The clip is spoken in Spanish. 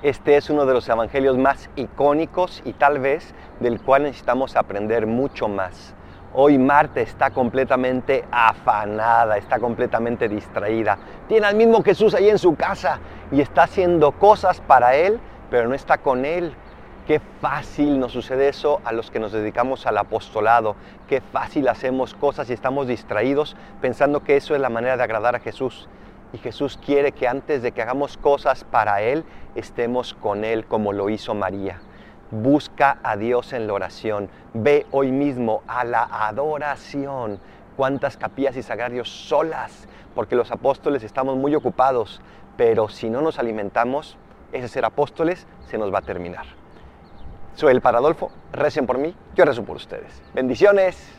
Este es uno de los evangelios más icónicos y tal vez del cual necesitamos aprender mucho más. Hoy Marta está completamente afanada, está completamente distraída. Tiene al mismo Jesús ahí en su casa y está haciendo cosas para Él, pero no está con Él. Qué fácil nos sucede eso a los que nos dedicamos al apostolado. Qué fácil hacemos cosas y estamos distraídos pensando que eso es la manera de agradar a Jesús. Y Jesús quiere que antes de que hagamos cosas para Él, estemos con Él como lo hizo María. Busca a Dios en la oración. Ve hoy mismo a la adoración. Cuántas capillas y sagrarios solas, porque los apóstoles estamos muy ocupados, pero si no nos alimentamos, ese ser apóstoles se nos va a terminar. Soy el Paradolfo, recen por mí, yo rezo por ustedes. Bendiciones.